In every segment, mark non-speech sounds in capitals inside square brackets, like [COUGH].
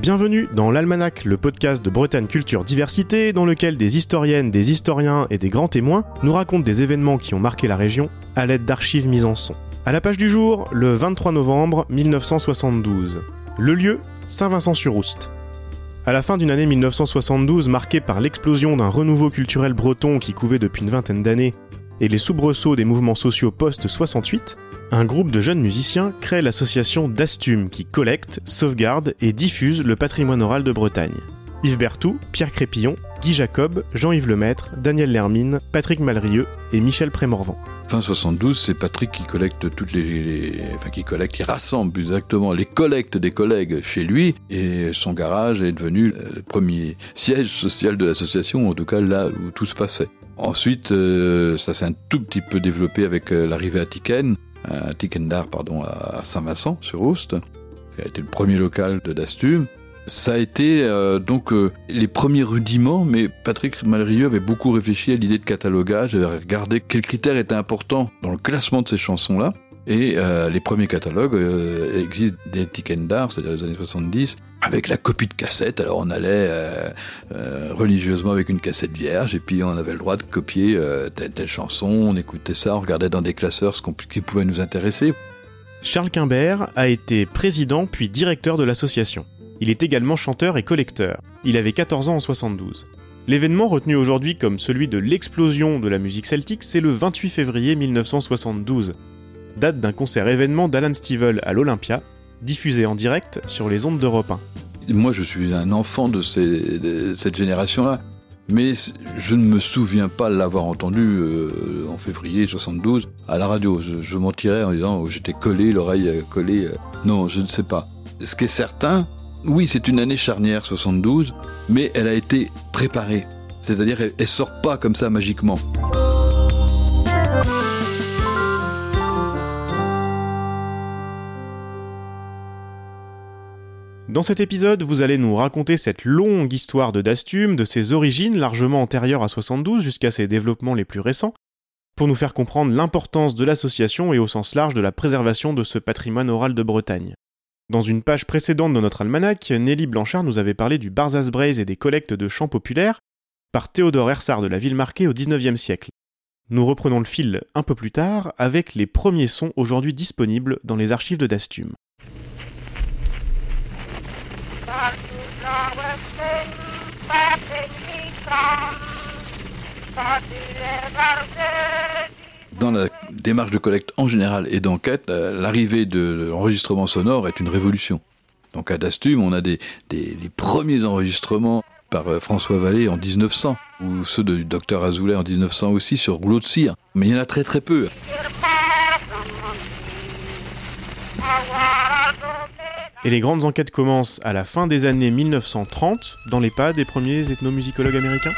Bienvenue dans l'Almanach, le podcast de Bretagne Culture Diversité, dans lequel des historiennes, des historiens et des grands témoins nous racontent des événements qui ont marqué la région à l'aide d'archives mises en son. À la page du jour, le 23 novembre 1972. Le lieu, Saint-Vincent-sur-Oust. À la fin d'une année 1972 marquée par l'explosion d'un renouveau culturel breton qui couvait depuis une vingtaine d'années et les soubresauts des mouvements sociaux post-68, un groupe de jeunes musiciens crée l'association Dastum qui collecte, sauvegarde et diffuse le patrimoine oral de Bretagne. Yves Berthou, Pierre Crépillon, Guy Jacob, Jean-Yves Lemaître, Daniel Lermine, Patrick Malrieux et Michel Prémorvan. Fin 72, c'est Patrick qui collecte toutes les, enfin qui collecte, qui rassemble plus exactement les collectes des collègues chez lui et son garage est devenu le premier siège social de l'association, en tout cas là où tout se passait. Ensuite, euh, ça s'est un tout petit peu développé avec euh, l'arrivée à Tiken, à Tikendar, pardon, à Saint-Vincent sur Oust, qui a été le premier local de Dastum. Ça a été euh, donc euh, les premiers rudiments, mais Patrick Malrieux avait beaucoup réfléchi à l'idée de catalogage, avait regardé quels critères étaient importants dans le classement de ces chansons-là. Et euh, les premiers catalogues existent des Tikendar, c'est-à-dire les années 70, avec la copie de cassette. Alors on allait religieusement avec une cassette vierge, et puis on avait le droit de copier telle, telle chanson, on écoutait ça, on regardait dans des classeurs ce qui pouvait nous intéresser. Charles Quimbert a été président puis directeur de l'association. Il est également chanteur et collecteur. Il avait 14 ans en 72. L'événement retenu aujourd'hui comme celui de l'explosion de la musique celtique, c'est le 28 février 1972, date d'un concert événement d'Alan Stivell à l'Olympia, diffusé en direct sur les ondes d'Europe 1. Moi, je suis un enfant de, cette génération-là, mais je ne me souviens pas l'avoir entendu euh, en février 72 à la radio. Je, mentirais en disant oh, j'étais collé, l'oreille collée. Euh. non, je ne sais pas. Ce qui est certain, oui, c'est une année charnière 72, mais elle a été préparée. C'est-à-dire, elle, sort pas comme ça magiquement. Dans cet épisode, vous allez nous raconter cette longue histoire de Dastum, de ses origines largement antérieures à 72 jusqu'à ses développements les plus récents, pour nous faire comprendre l'importance de l'association et au sens large de la préservation de ce patrimoine oral de Bretagne. Dans une page précédente de notre almanach, Nelly Blanchard nous avait parlé du Barzaz Braise et des collectes de chants populaires par Théodore Hersard de la ville marquée au XIXe siècle. Nous reprenons le fil un peu plus tard avec les premiers sons aujourd'hui disponibles dans les archives de Dastum. Dans la démarche de collecte en général et d'enquête, euh, l'arrivée de l'enregistrement sonore est une révolution. Donc à Dastum, on a des, les premiers enregistrements par euh, François Vallée en 1900, ou ceux du docteur Azoulay en 1900 aussi sur rouleau de cire. Mais il y en a très très peu. Et les grandes enquêtes commencent à la fin des années 1930 dans les pas des premiers ethnomusicologues américains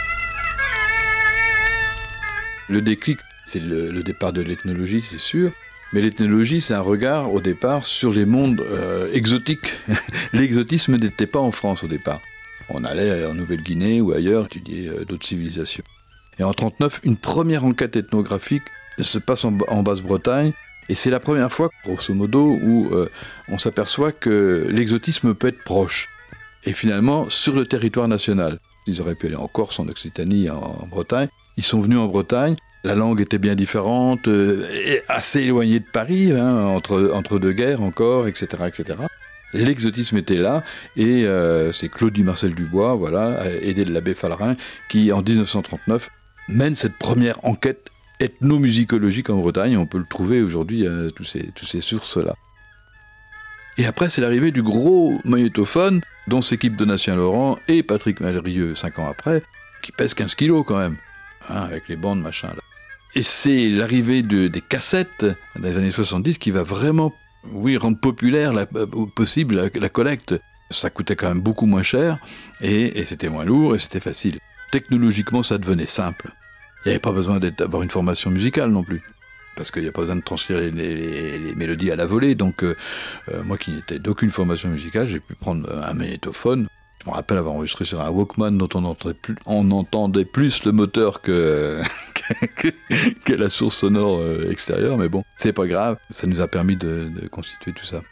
Le déclic c'est le, départ de l'ethnologie, c'est sûr. Mais l'ethnologie, c'est un regard au départ sur les mondes euh, exotiques. [LAUGHS] L'exotisme n'était pas en France au départ. On allait en Nouvelle-Guinée ou ailleurs étudier euh, d'autres civilisations. Et en 1939, une première enquête ethnographique se passe en, Basse-Bretagne. Et c'est la première fois, grosso modo, où euh, on s'aperçoit que l'exotisme peut être proche. Et finalement, sur le territoire national. Ils auraient pu aller en Corse, en Occitanie, en Bretagne. Ils sont venus en Bretagne la langue était bien différente, euh, assez éloignée de Paris, hein, entre, entre deux guerres encore, etc. etc. L'exotisme était là, et euh, c'est Claudie Marcel Dubois, voilà, aidé de l'abbé Fallerin, qui en 1939 mène cette première enquête ethnomusicologique en Bretagne. On peut le trouver aujourd'hui, euh, tous ces, sources-là. Et après, c'est l'arrivée du gros magnétophone, dont s'équipe Donatien Laurent et Patrick Malrieux, cinq ans après, qui pèse 15 kilos quand même, hein, avec les bandes, machin. Et c'est l'arrivée de, des cassettes dans les années 70 qui va vraiment, oui, rendre populaire la, euh, possible la, collecte. Ça coûtait quand même beaucoup moins cher et, c'était moins lourd et c'était facile. Technologiquement, ça devenait simple. Il n'y avait pas besoin d'avoir une formation musicale non plus parce qu'il n'y a pas besoin de transcrire les, mélodies à la volée. Donc, euh, euh, moi qui n'étais d'aucune formation musicale, j'ai pu prendre un magnétophone, je me rappelle avoir enregistré sur un Walkman dont on entendait plus, le moteur [LAUGHS] que, la source sonore euh, extérieure, mais bon, c'est pas grave, ça nous a permis de, constituer tout ça.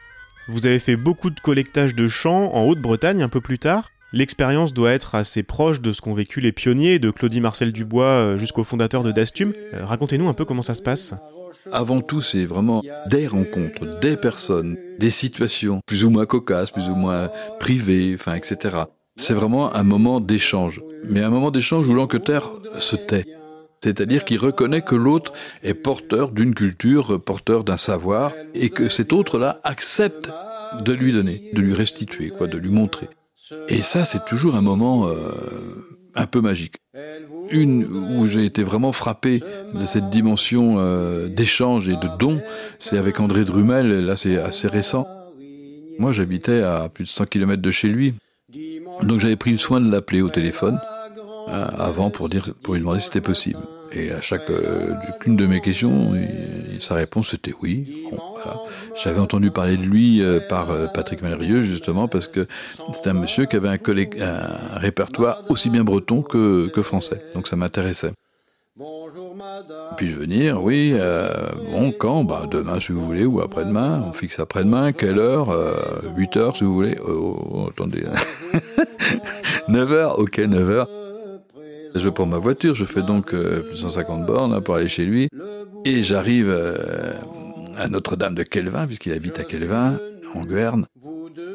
Vous avez fait beaucoup de collectage de chants en Haute-Bretagne un peu plus tard? L'expérience doit être assez proche de ce qu'ont vécu les pionniers, de Claudie Marcel Dubois euh, jusqu'au fondateur de Dastum. Euh, racontez-nous un peu comment ça se passe. Avant tout, c'est vraiment des rencontres, des personnes, des situations, plus ou moins cocasses, plus ou moins privées, enfin, etc. C'est vraiment un moment d'échange. Mais un moment d'échange où l'Angleterre se tait. C'est-à-dire qu'il reconnaît que l'autre est porteur d'une culture, porteur d'un savoir, et que cet autre-là accepte de lui donner, de lui restituer, quoi, de lui montrer. Et ça, c'est toujours un moment euh, un peu magique. Une où j'ai été vraiment frappé de cette dimension euh, d'échange et de don, c'est avec André Drumel, là c'est assez récent. Moi j'habitais à plus de 100 km de chez lui, donc j'avais pris le soin de l'appeler au téléphone hein, avant pour, dire, pour lui demander si c'était possible. Et à chaque euh, une de mes questions, sa réponse était oui. J'avais entendu parler de lui euh, par euh, Patrick Malrieux justement parce que c'était un monsieur qui avait un, un répertoire aussi bien breton que, français. Donc ça m'intéressait. Puis-je venir? Oui. bon, quand? Bah, Demain, si vous voulez, ou après-demain. On fixe après-demain. Quelle heure? 8 heures, si vous voulez. Oh, attendez. [LAUGHS] 9 heures? Ok, 9 heures. Je prends ma voiture, je fais donc euh, plus de 150 bornes pour aller chez lui. Et j'arrive euh, à Notre-Dame de Kelvin, puisqu'il habite à Kelvin, en Guerne.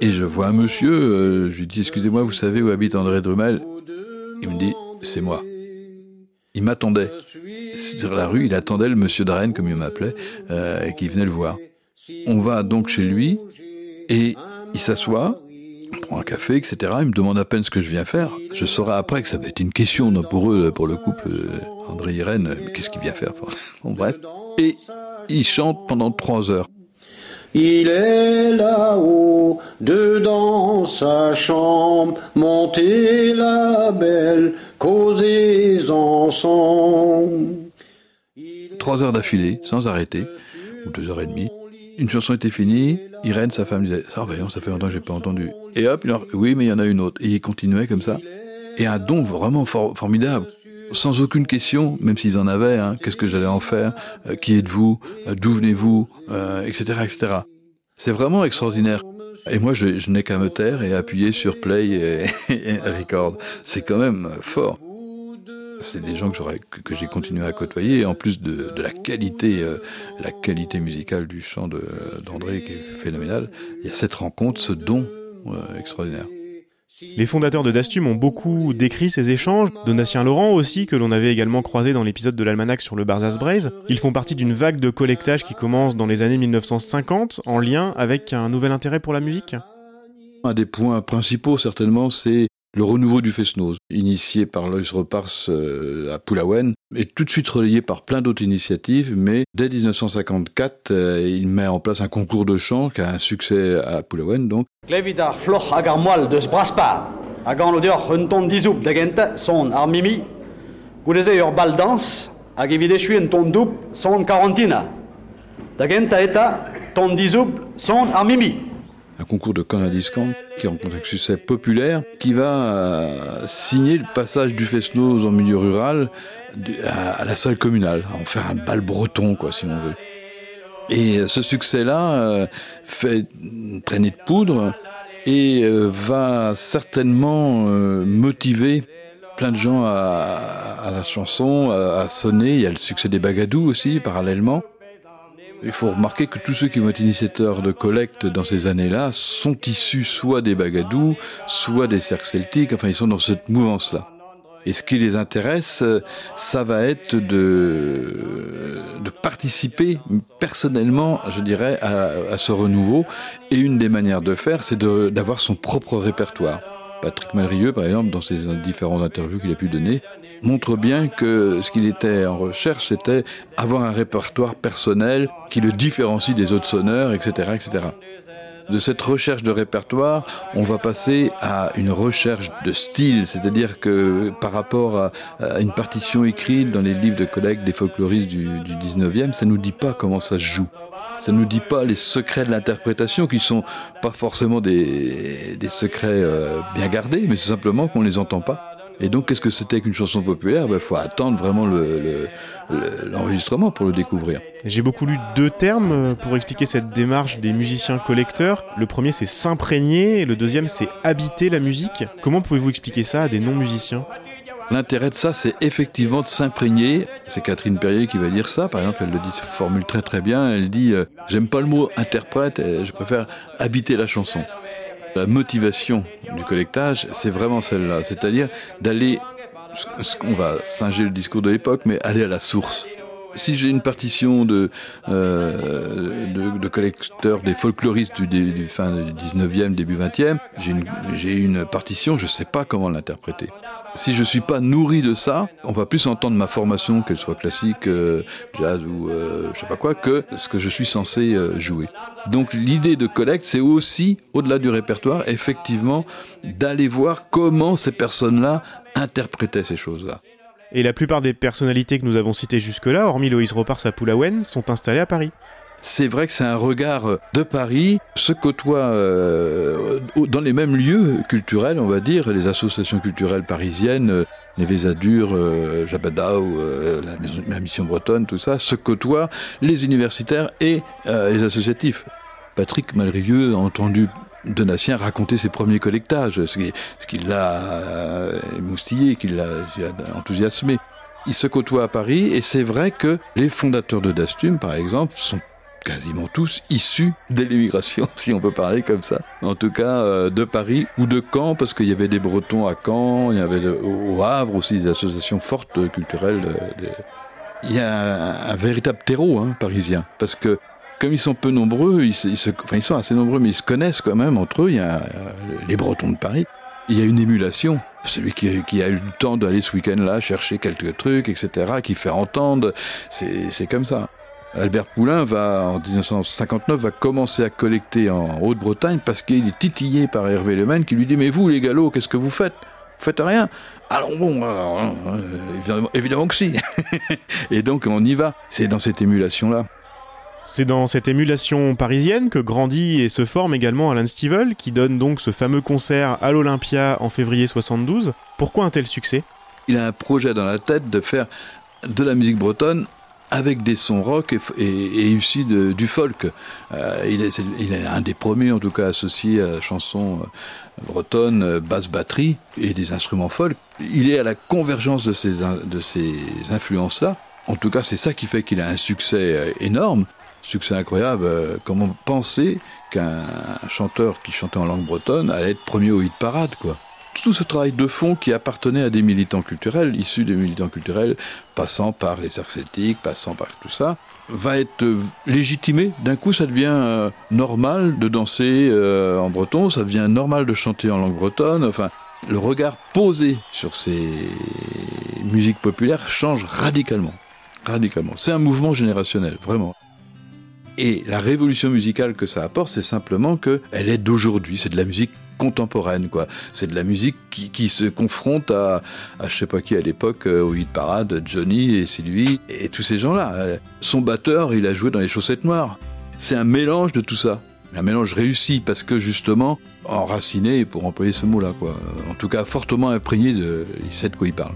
Et je vois un monsieur, euh, je lui dis, excusez-moi, vous savez où habite André Drumel? Il me dit, c'est moi. Il m'attendait. Sur la rue, il attendait le monsieur Darren, comme il m'appelait, qui venait le voir. On va donc chez lui, et il s'assoit, on prend un café, etc. Il me demande à peine ce que je viens faire. Je saurai après que ça va être une question pour eux, pour le couple euh, André Irène. Qu'est-ce qu'il vient faire [LAUGHS] bon, Bref. Et il chante pendant trois heures. Il est là-haut, dedans sa chambre, montez la belle, causez ensemble. Trois heures d'affilée, sans arrêter, ou deux heures et demie. Une chanson était finie, Irène, sa femme, disait Ça, ben ça fait longtemps que j'ai pas entendu. Et hop, il oui, mais il y en a une autre. Et il continuait comme ça. Et un don vraiment formidable. Sans aucune question, même s'ils en avaient, hein, qu'est-ce que j'allais en faire, euh, qui êtes-vous, euh, d'où venez-vous, etc., euh, etc. C'est vraiment extraordinaire. Et moi, je, je n'ai qu'à me taire et appuyer sur play et [LAUGHS] record. C'est quand même fort. C'est des gens que, que, j'ai continué à côtoyer, en plus de, la qualité, euh, la qualité musicale du chant d'André qui est phénoménal. Il y a cette rencontre, ce don euh, extraordinaire. Les fondateurs de Dastum ont beaucoup décrit ces échanges, Donatien Laurent aussi, que l'on avait également croisé dans l'épisode de l'Almanach sur le Barzaz Braise. Ils font partie d'une vague de collectage qui commence dans les années 1950, en lien avec un nouvel intérêt pour la musique? Un des points principaux, certainement, c'est le renouveau du Fesnose, initié par Loïs Repars euh, à Poulaouen, est tout de suite relayé par plein d'autres initiatives, mais dès 1954, euh, il met en place un concours de chant qui a un succès à Poulaouen. Donc. Ton son armimi un concours de canadiscan qui rencontre un succès populaire, qui va euh, signer le passage du Fesnos en milieu rural à, la salle communale, en faire un bal breton, quoi, si on veut. Et euh, ce succès-là euh, fait une traînée de poudre et va certainement motiver plein de gens à, la chanson, à, à, sonner. Il y a le succès des bagadous aussi, parallèlement. Il faut remarquer que tous ceux qui vont être initiateurs de collecte dans ces années-là sont issus soit des Bagadous, soit des cercles celtiques, enfin ils sont dans cette mouvance-là. Et ce qui les intéresse, ça va être de, participer personnellement, je dirais, à, à, ce renouveau. Et une des manières de faire, c'est d'avoir son propre répertoire. Patrick Malrieux, par exemple, dans ses différentes interviews qu'il a pu donner, montre bien que ce qu'il était en recherche, c'était avoir un répertoire personnel qui le différencie des autres sonneurs, etc., etc. De cette recherche de répertoire, on va passer à une recherche de style, c'est-à-dire que par rapport à, une partition écrite dans les livres de collègues des folkloristes du, 19e, ça nous dit pas comment ça se joue. Ça nous dit pas les secrets de l'interprétation qui sont pas forcément des, secrets euh, bien gardés, mais c'est simplement qu'on les entend pas. Et donc, qu'est-ce que c'était qu'une chanson populaire? Il ben, faut attendre vraiment l'enregistrement le, pour le découvrir. J'ai beaucoup lu deux termes euh, pour expliquer cette démarche des musiciens collecteurs. Le premier, c'est s'imprégner, et le deuxième, c'est habiter la musique. Comment pouvez-vous expliquer ça à des non-musiciens? L'intérêt de ça, c'est effectivement de s'imprégner. C'est Catherine Perrier qui va dire ça. Par exemple, elle le dit, formule très très bien. Elle dit euh, J'aime pas le mot interprète, je préfère habiter la chanson. La motivation du collectage, c'est vraiment celle-là, c'est-à-dire d'aller, on va singer le discours de l'époque, mais aller à la source. Si j'ai une partition de, euh, de, collecteurs, des folkloristes du, du, fin du 19e, début 20e, j'ai une, une partition, je ne sais pas comment l'interpréter. Si je suis pas nourri de ça, on va plus entendre ma formation, qu'elle soit classique, euh, jazz ou euh, je sais pas quoi, que ce que je suis censé euh, jouer. Donc l'idée de collecte, c'est aussi, au-delà du répertoire, effectivement, d'aller voir comment ces personnes-là interprétaient ces choses-là. Et la plupart des personnalités que nous avons citées jusque-là, hormis Loïs Repars à Poulaouen, sont installées à Paris c'est vrai que c'est un regard de Paris, se côtoient euh, dans les mêmes lieux culturels, on va dire, les associations culturelles parisiennes, euh, les Vésadures, euh, Jabada ou euh, la, Mission Bretonne, tout ça, se côtoient les universitaires et les associatifs. Patrick Malrieux a entendu Donatien raconter ses premiers collectages, ce qui, l'a émoustillé, qui l'a enthousiasmé. Il se côtoie à Paris et c'est vrai que les fondateurs de Dastum, par exemple, sont quasiment tous issus de l'immigration, [LAUGHS] si on peut parler comme ça. En tout cas, euh, de Paris ou de Caen, parce qu'il y avait des Bretons à Caen, il y avait au Havre aussi des associations fortes culturelles. Euh, il y a un, véritable terreau hein, parisien, parce que comme ils sont peu nombreux, ils, enfin ils sont assez nombreux, mais ils se connaissent quand même entre eux. Il y a euh, les Bretons de Paris. Il y a une émulation. Celui qui, qui a eu le temps d'aller ce week-end-là chercher quelques trucs, etc., qui fait entendre, c'est comme ça. Albert Poulain va, en 1959, va commencer à collecter en Haute-Bretagne parce qu'il est titillé par Hervé Lemaine qui lui dit Mais vous, les galops, qu'est-ce que vous faites? Vous faites rien? Alors bon, euh, euh, évidemment, que si. [LAUGHS] et donc on y va. C'est dans cette émulation-là. C'est dans cette émulation parisienne que grandit et se forme également Alan Stivell, qui donne donc ce fameux concert à l'Olympia en février 72. Pourquoi un tel succès? Il a un projet dans la tête de faire de la musique bretonne avec des sons rock et, et, du folk. Euh, il, est, un des premiers, en tout cas, associés à la chanson euh, bretonne, euh, basse batterie et des instruments folk. Il est à la convergence de ces, de ces influences-là. En tout cas, c'est ça qui fait qu'il a un succès énorme, succès incroyable. Comment penser qu'un chanteur qui chantait en langue bretonne allait être premier au hit parade, quoi tout ce travail de fond qui appartenait à des militants culturels, issus des militants culturels, passant par les arts celtiques, passant par tout ça, va être euh, légitimé. D'un coup, ça devient euh, normal de danser euh, en breton, ça devient normal de chanter en langue bretonne. Enfin, le regard posé sur ces musiques populaires change radicalement. Radicalement. C'est un mouvement générationnel, vraiment. Et la révolution musicale que ça apporte, c'est simplement qu'elle est d'aujourd'hui. C'est de la musique contemporaine, quoi. C'est de la musique qui, qui se confronte à, à, je sais pas qui à l'époque, euh, au hit parade, Johnny et Sylvie et tous ces gens-là. Son batteur, il a joué dans les chaussettes noires. C'est un mélange de tout ça. Un mélange réussi parce que justement enraciné, pour employer ce mot-là, quoi. En tout cas, fortement imprégné de, il sait de quoi il parle.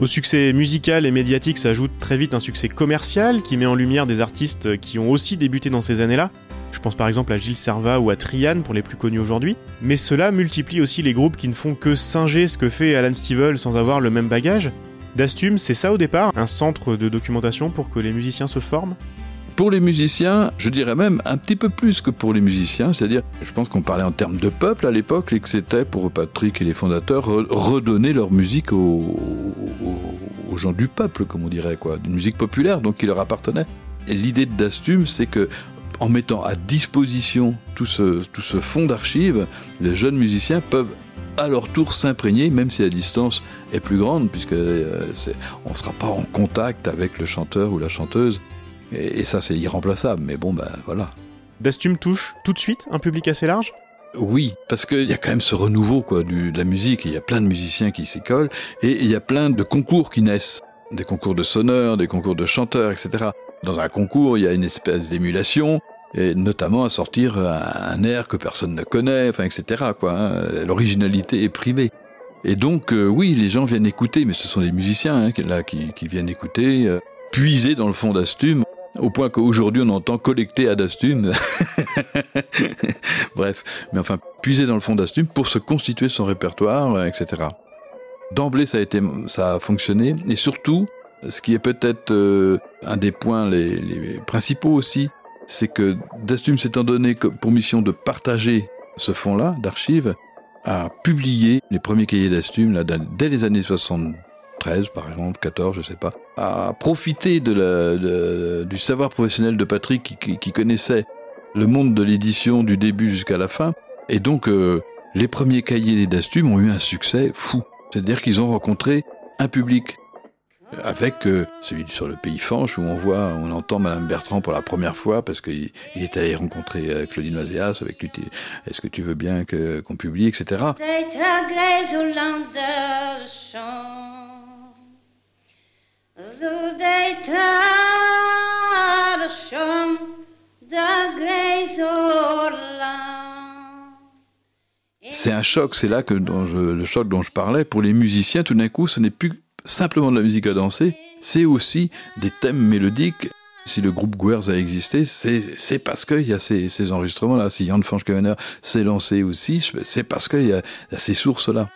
Au succès musical et médiatique s'ajoute très vite un succès commercial qui met en lumière des artistes qui ont aussi débuté dans ces années-là, je pense par exemple à Gilles Serva ou à Trian pour les plus connus aujourd'hui. Mais cela multiplie aussi les groupes qui ne font que singer ce que fait Alan Stivell sans avoir le même bagage. Dastum, c'est ça au départ Un centre de documentation pour que les musiciens se forment? Pour les musiciens, je dirais même un petit peu plus que pour les musiciens, c'est-à-dire, je pense qu'on parlait en termes de peuple à l'époque, et que c'était pour Patrick et les fondateurs redonner leur musique aux, gens du peuple, comme on dirait, quoi, d'une musique populaire, donc qui leur appartenait. Et l'idée de Dastum, c'est que en mettant à disposition tout ce, tout ce fonds d'archives, les jeunes musiciens peuvent à leur tour s'imprégner, même si la distance est plus grande, puisque euh, on ne sera pas en contact avec le chanteur ou la chanteuse. Et, ça, c'est irremplaçable. Mais bon, ben voilà. Dastum touche tout de suite un public assez large? Oui, parce qu'il y a quand même ce renouveau quoi, du, de la musique, il y a plein de musiciens qui s'y collent, et il y a plein de concours qui naissent, des concours de sonneurs, des concours de chanteurs, etc. Dans un concours, il y a une espèce d'émulation, et notamment à sortir un air que personne ne connaît, enfin, etc. Quoi, hein. L'originalité est primée. Et donc, euh, oui, les gens viennent écouter, mais ce sont des musiciens hein, là qui, viennent écouter, euh, puiser dans le fond d'Astume, au point qu'aujourd'hui on entend collecter à d'Astume. [LAUGHS] Bref, mais enfin, puiser dans le fond d'Astume pour se constituer son répertoire, euh, etc. D'emblée, ça a été, ça a fonctionné, et surtout, ce qui est peut-être euh, un des points les, principaux aussi, c'est que Dastum s'étant donné pour mission de partager ce fonds-là d'archives, a publié les premiers cahiers d'Astum dès les années 73, par exemple, 14, je sais pas, a profité du savoir professionnel de Patrick qui connaissait le monde de l'édition du début jusqu'à la fin, et donc euh, les premiers cahiers d'Astum ont eu un succès fou. C'est-à-dire qu'ils ont rencontré un public avec euh, celui sur le pays Fanche où on voit, on entend Madame Bertrand pour la première fois parce qu'il il est allé rencontrer euh, Claudine Mazéas avec lui. Est-ce que tu veux bien que qu'on publie, etc. C'est un choc, c'est là que dont je, le choc dont je parlais pour les musiciens. Tout d'un coup, ce n'est plus simplement de la musique à danser, c'est aussi des thèmes mélodiques. Si le groupe Guers a existé, c'est parce qu'il y a ces, enregistrements-là. Si Jan Fanchkevener s'est lancé aussi, c'est parce qu'il y, y, a ces sources-là.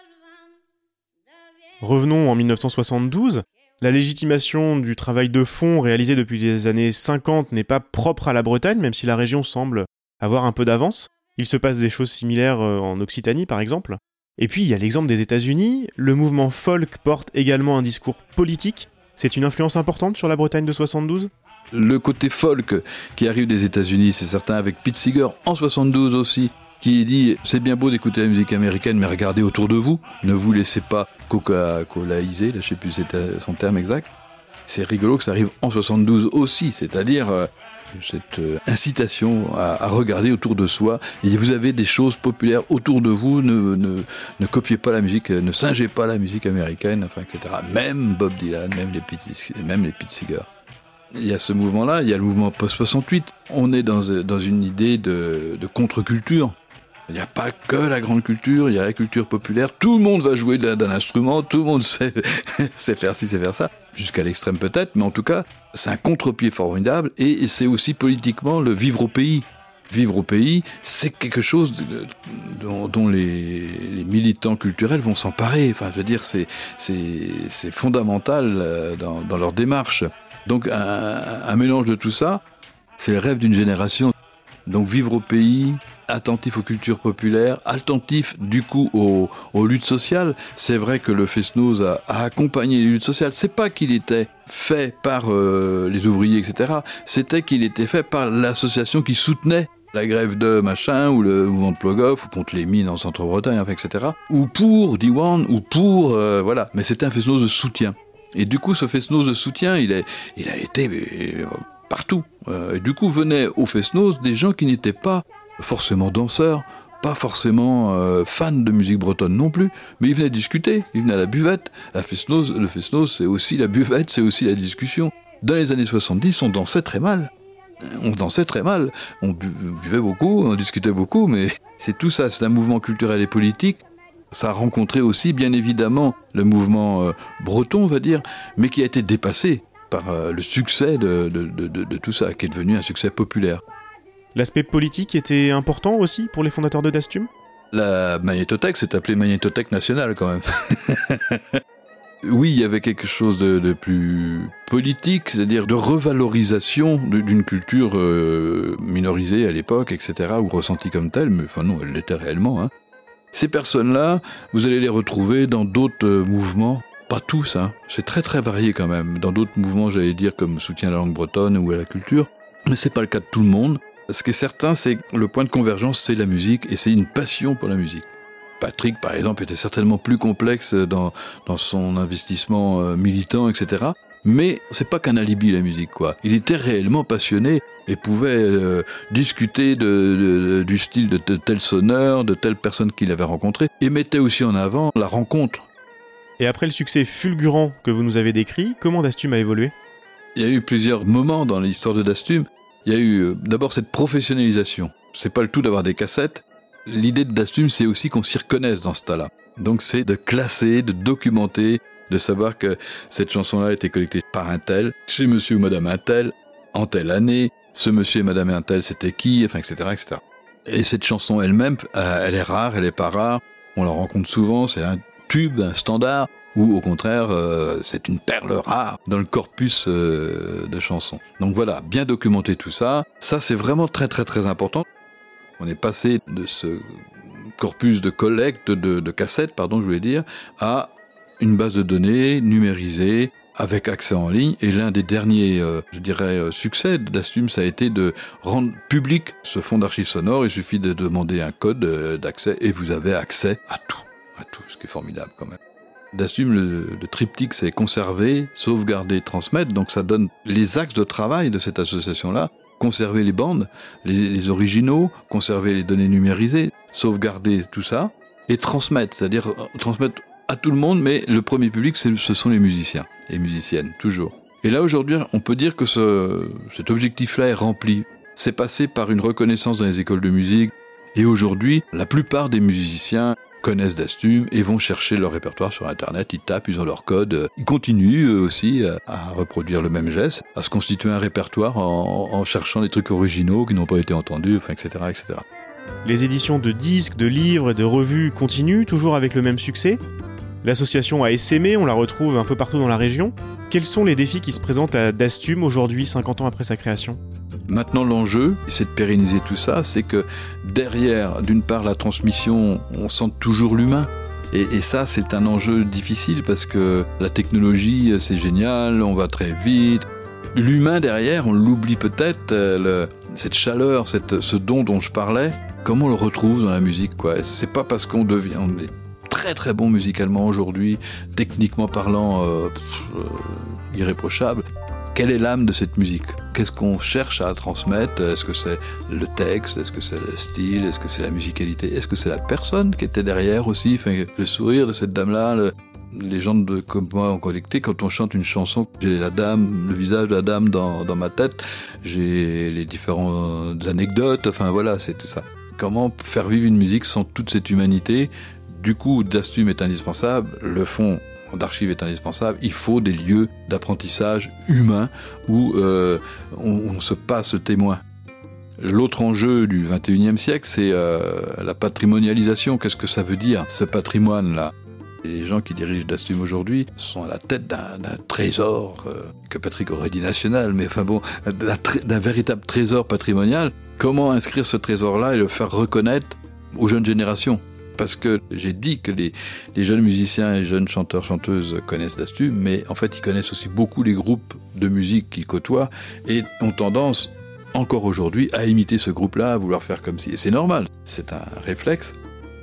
Revenons en 1972. La légitimation du travail de fond réalisé depuis les années 50 n'est pas propre à la Bretagne, même si la région semble avoir un peu d'avance. Il se passe des choses similaires euh, en Occitanie, par exemple. Et puis il y a l'exemple des États-Unis, le mouvement folk porte également un discours politique. C'est une influence importante sur la Bretagne de 72 Le côté folk qui arrive des États-Unis, c'est certain, avec Pete Seeger en 72 aussi, qui dit c'est bien beau d'écouter la musique américaine, mais regardez autour de vous, ne vous laissez pas coca-colaiser, là je sais plus c'est son terme exact. C'est rigolo que ça arrive en 72 aussi, c'est-à-dire euh, cette euh, incitation à, regarder autour de soi. Et vous avez des choses populaires autour de vous. Ne, ne, copiez pas la musique, ne singez pas la musique américaine, enfin, etc. Même Bob Dylan, même les Pete, même les Pete Seeger. Il y a ce mouvement-là, il y a le mouvement post-68. On est dans, dans une idée de, de contre-culture. Il n'y a pas que la grande culture, il y a la culture populaire. Tout le monde va jouer d'un instrument, tout le monde [LAUGHS] sait, faire ci, sait faire ça. Jusqu'à l'extrême peut-être, mais en tout cas, c'est un contre-pied formidable et c'est aussi politiquement le vivre au pays. Vivre au pays, c'est quelque chose de, dont, les, militants culturels vont s'emparer. Enfin, je veux dire, c'est fondamental euh, dans, leur démarche. Donc, un mélange de tout ça, c'est le rêve d'une génération. Donc, vivre au pays, attentif aux cultures populaires, attentif du coup aux, aux luttes sociales. C'est vrai que le FESNOS a, accompagné les luttes sociales. C'est pas qu'il était fait par euh, les ouvriers, etc. C'était qu'il était fait par l'association qui soutenait la grève de machin ou le mouvement de Plogoff ou contre les mines en centre-Bretagne, etc. Ou pour Diwan ou pour euh, voilà. Mais c'était un FESNOS de soutien. Et du coup, ce FESNOS de soutien, il a été euh, partout. et du coup, venaient au FESNOS des gens qui n'étaient pas forcément danseurs, pas forcément euh, fans de musique bretonne non plus, mais ils venaient discuter, ils venaient à la buvette. La Fesnos, le Fesnos, c'est aussi la buvette, c'est aussi la discussion. Dans les années 70, on dansait très mal. On dansait très mal, on buvait beaucoup, on discutait beaucoup, mais c'est tout ça, c'est un mouvement culturel et politique. Ça a rencontré aussi, bien évidemment, le mouvement euh, breton, on va dire, mais qui a été dépassé par euh, le succès de, de tout ça, qui est devenu un succès populaire. L'aspect politique était important aussi pour les fondateurs de Dastum? La magnétothèque s'est appelée Magnétothèque nationale quand même. [LAUGHS] oui, il y avait quelque chose de, plus politique, c'est-à-dire de revalorisation d'une culture euh, minorisée à l'époque, etc., ou ressentie comme telle, mais enfin non, elle l'était réellement. Hein. Ces personnes-là, vous allez les retrouver dans d'autres euh, mouvements pas tous, hein. c'est très très varié quand même. Dans d'autres mouvements, j'allais dire comme soutien à la langue bretonne ou à la culture, mais c'est pas le cas de tout le monde. Ce qui est certain, c'est que le point de convergence, c'est la musique et c'est une passion pour la musique. Patrick, par exemple, était certainement plus complexe dans, dans son investissement euh, militant, etc. Mais c'est pas qu'un alibi la musique, quoi. Il était réellement passionné et pouvait euh, discuter de, de, du style de, de tel sonneur, de telle personne qu'il avait rencontré, et mettait aussi en avant la rencontre. Et après le succès fulgurant que vous nous avez décrit, comment Dastum a évolué? Il y a eu plusieurs moments dans l'histoire de Dastum il y a eu d'abord cette professionnalisation. C'est pas le tout d'avoir des cassettes. L'idée de Dastum, c'est aussi qu'on s'y reconnaisse dans ce tas-là. Donc c'est de classer, de documenter, de savoir que cette chanson-là a été collectée par un tel, chez monsieur ou madame un tel, en telle année, ce monsieur et madame un tel c'était qui, enfin etc. etc. Et cette chanson elle-même, euh, elle est rare, elle est pas rare, on la rencontre souvent, c'est un tube, un standard, ou au contraire, euh, c'est une perle rare dans le corpus euh, de chansons. Donc voilà, bien documenter tout ça, ça c'est vraiment très très très important. On est passé de ce corpus de collecte de, de cassettes, pardon, je voulais dire, à une base de données numérisée avec accès en ligne. Et l'un des derniers, euh, je dirais, succès d'Astum, ça a été de rendre public ce fonds d'archives sonores. Il suffit de demander un code d'accès et vous avez accès à tout, à tout, ce qui est formidable quand même. D'Astum, le, triptyque, c'est conserver, sauvegarder, transmettre. Donc ça donne les axes de travail de cette association-là. Conserver les bandes, les, originaux, conserver les données numérisées, sauvegarder tout ça et transmettre, c'est-à-dire transmettre à tout le monde, mais le premier public, ce sont les musiciens et musiciennes, toujours. Et là, aujourd'hui, on peut dire que ce, cet objectif-là est rempli. C'est passé par une reconnaissance dans les écoles de musique. Et aujourd'hui, la plupart des musiciens connaissent Dastum et vont chercher leur répertoire sur Internet, ils tapent, ils ont leur code. Ils continuent eux aussi à reproduire le même geste, à se constituer un répertoire en, cherchant des trucs originaux qui n'ont pas été entendus, etc., etc. Les éditions de disques, de livres et de revues continuent, toujours avec le même succès? L'association a essaimé, on la retrouve un peu partout dans la région. Quels sont les défis qui se présentent à Dastum aujourd'hui, 50 ans après sa création? Maintenant, l'enjeu, c'est de pérenniser tout ça, c'est que derrière, d'une part, la transmission, on sent toujours l'humain. Et, ça, c'est un enjeu difficile parce que la technologie, c'est génial, on va très vite. L'humain derrière, on l'oublie peut-être, euh, cette chaleur, ce don dont je parlais, comment on le retrouve dans la musique, quoi? C'est pas parce qu'on devient, on est très très bon musicalement aujourd'hui, techniquement parlant, euh, euh, irréprochable. Quelle est l'âme de cette musique? Qu'est-ce qu'on cherche à transmettre? Est-ce que c'est le texte? Est-ce que c'est le style? Est-ce que c'est la musicalité? Est-ce que c'est la personne qui était derrière aussi? Le sourire de cette dame-là, le, les gens de, comme moi ont collecté, quand on chante une chanson, j'ai la dame, le visage de la dame dans, dans ma tête, j'ai les différentes anecdotes, enfin voilà, c'est tout ça. Comment faire vivre une musique sans toute cette humanité? Du coup, Dastum est indispensable, le fond d'archives est indispensable, il faut des lieux d'apprentissage humain où euh, on, se passe témoin. L'autre enjeu du 21e siècle, c'est euh, la patrimonialisation. Qu'est-ce que ça veut dire, ce patrimoine-là? Les gens qui dirigent Dastum aujourd'hui sont à la tête d'un trésor euh, que Patrick aurait dit national, mais enfin bon, d'un véritable trésor patrimonial. Comment inscrire ce trésor-là et le faire reconnaître aux jeunes générations? Parce que j'ai dit que les, jeunes musiciens et jeunes chanteurs chanteuses connaissent Dastum, mais en fait ils connaissent aussi beaucoup les groupes de musique qu'ils côtoient et ont tendance encore aujourd'hui à imiter ce groupe-là, à vouloir faire comme si. Et c'est normal, c'est un réflexe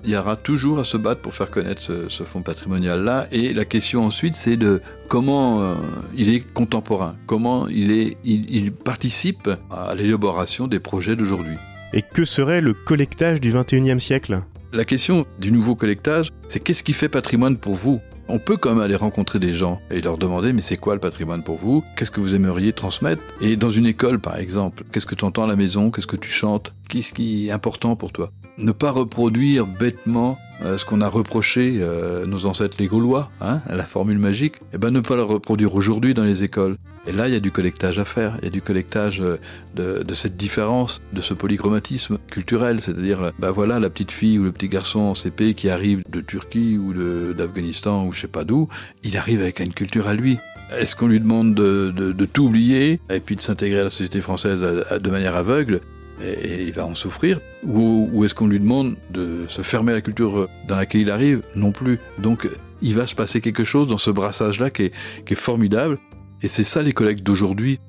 il y aura toujours à se battre pour faire connaître ce, ce fonds patrimonial-là. Et la question ensuite, c'est de comment euh, il est contemporain, comment il, est, il, il participe à l'élaboration des projets d'aujourd'hui. Et que serait le collectage du 21e siècle? La question du nouveau collectage, c'est qu'est-ce qui fait patrimoine pour vous? On peut quand même aller rencontrer des gens et leur demander mais c'est quoi le patrimoine pour vous? Qu'est-ce que vous aimeriez transmettre? Et dans une école par exemple, qu'est-ce que tu entends à la maison? Qu'est-ce que tu chantes? Qu'est-ce qui est important pour toi? Ne pas reproduire bêtement euh, ce qu'on a reproché euh, nos ancêtres les Gaulois, hein, la formule magique, et ben ne pas le reproduire aujourd'hui dans les écoles. Et là, il y a du collectage à faire, il y a du collectage de, de cette différence, de ce polychromatisme culturel, c'est-à-dire, ben voilà, la petite fille ou le petit garçon en CP qui arrive de Turquie ou d'Afghanistan ou je sais pas d'où, il arrive avec une culture à lui. Est-ce qu'on lui demande de, de, de tout oublier et puis de s'intégrer à la société française de manière aveugle? Et, il va en souffrir Ou, est-ce qu'on lui demande de se fermer à la culture dans laquelle il arrive Non plus. Donc il va se passer quelque chose dans ce brassage-là qui est, formidable. Et c'est ça les collègues d'aujourd'hui.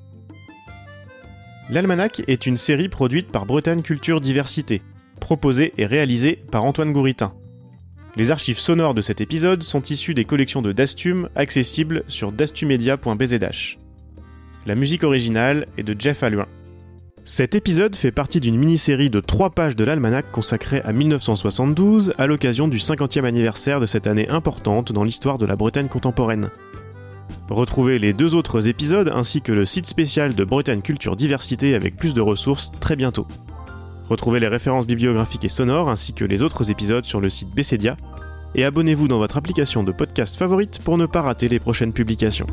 L'Almanach est une série produite par Bretagne Culture Diversité, proposée et réalisée par Antoine Gouritin. Les archives sonores de cet épisode sont issues des collections de Dastum accessibles sur dastumedia.bzh. La musique originale est de Jeff Alluin. Cet épisode fait partie d'une mini-série de 3 pages de l'almanach consacrée à 1972 à l'occasion du 50e anniversaire de cette année importante dans l'histoire de la Bretagne contemporaine. Retrouvez les deux autres épisodes ainsi que le site spécial de Bretagne Culture Diversité avec plus de ressources très bientôt. Retrouvez les références bibliographiques et sonores ainsi que les autres épisodes sur le site Bessedia et abonnez-vous dans votre application de podcast favorite pour ne pas rater les prochaines publications.